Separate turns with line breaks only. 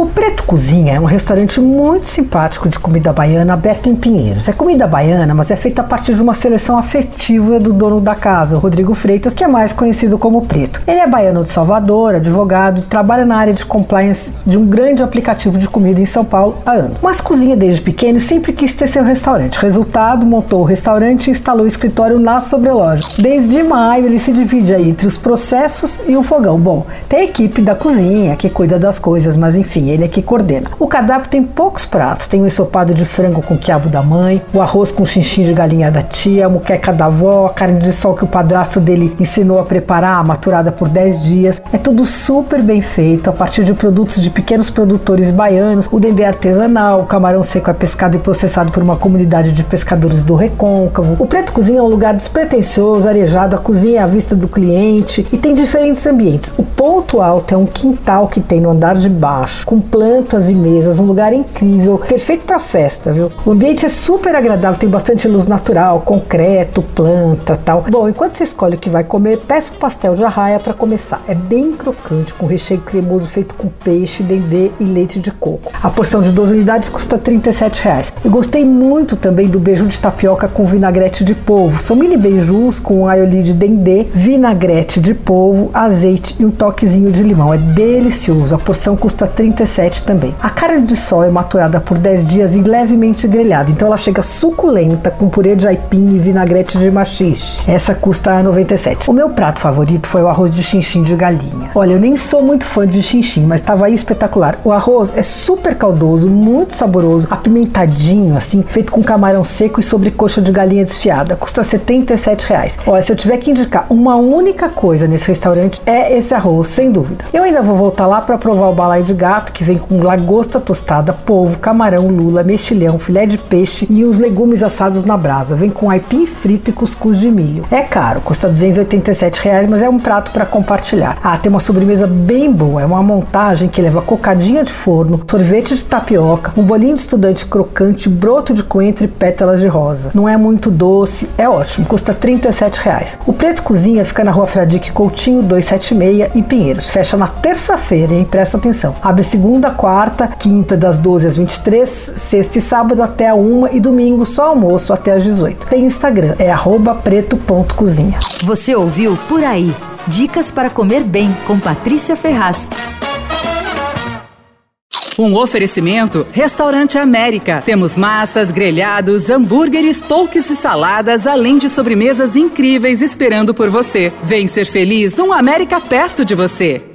O Preto Cozinha é um restaurante muito simpático de comida baiana aberto em Pinheiros. É comida baiana, mas é feita a partir de uma seleção afetiva do dono da casa, Rodrigo Freitas, que é mais conhecido como Preto. Ele é baiano de Salvador, advogado trabalha na área de compliance de um grande aplicativo de comida em São Paulo há anos. Mas cozinha desde pequeno e sempre quis ter seu restaurante. Resultado, montou o restaurante e instalou o escritório na sobreloja. Desde maio ele se divide aí entre os processos e o fogão. Bom, tem a equipe da cozinha que cuida das coisas, mas enfim, ele é que coordena. O cardápio tem poucos pratos, tem o ensopado de frango com quiabo da mãe, o arroz com xinxim de galinha da tia, a muqueca da avó, a carne de sol que o padrasto dele ensinou a preparar, maturada por 10 dias. É tudo super bem feito, a partir de produtos de pequenos produtores baianos, o dendê artesanal, o camarão seco é pescado e processado por uma comunidade de pescadores do Recôncavo. O Preto Cozinha é um lugar despretensioso, arejado, a cozinha é à vista do cliente e tem diferentes ambientes. O ponto alto é um quintal que tem no andar de baixo, com plantas e mesas, um lugar incrível, perfeito para festa, viu? O ambiente é super agradável, tem bastante luz natural, concreto, planta, tal. Bom, enquanto você escolhe o que vai comer, peça o pastel de arraia para começar. É bem crocante, com recheio cremoso feito com peixe, dendê e leite de coco. A porção de 12 unidades custa 37 reais. Eu gostei muito também do beiju de tapioca com vinagrete de polvo. São mini beijus com aioli de dendê, vinagrete de polvo, azeite e um toquezinho de limão. É delicioso. A porção custa R$ 37 também. A carne de sol é maturada por 10 dias e levemente grelhada, então ela chega suculenta com purê de aipim e vinagrete de machixe. Essa custa 97. O meu prato favorito foi o arroz de chinchim de galinha. Olha, eu nem sou muito fã de chinchim, mas estava aí espetacular. O arroz é super caldoso, muito saboroso, apimentadinho assim, feito com camarão seco e sobrecoxa de galinha desfiada. Custa 77 reais. Olha, se eu tiver que indicar uma única coisa nesse restaurante é esse arroz, sem dúvida. Eu ainda vou voltar lá para provar o balaio de gato que vem com lagosta tostada, polvo, camarão, lula, mexilhão, filé de peixe e os legumes assados na brasa. Vem com aipim frito e cuscuz de milho. É caro, custa 287 reais, mas é um prato para compartilhar. Ah, tem uma sobremesa bem boa. É uma montagem que leva cocadinha de forno, sorvete de tapioca, um bolinho de estudante crocante, broto de coentro e pétalas de rosa. Não é muito doce, é ótimo. Custa 37 reais. O Preto Cozinha fica na rua Fradique Coutinho 276 em Pinheiros. Fecha na terça-feira, hein? Presta atenção. Abre segunda, quarta, quinta das 12 às 23, sexta e sábado até a 1 e domingo só almoço até às 18. Tem Instagram, é preto.cozinha.
Você ouviu Por Aí. Dicas para comer bem com Patrícia Ferraz.
Um oferecimento Restaurante América. Temos massas, grelhados, hambúrgueres, polques e saladas, além de sobremesas incríveis esperando por você. Vem ser feliz num América perto de você.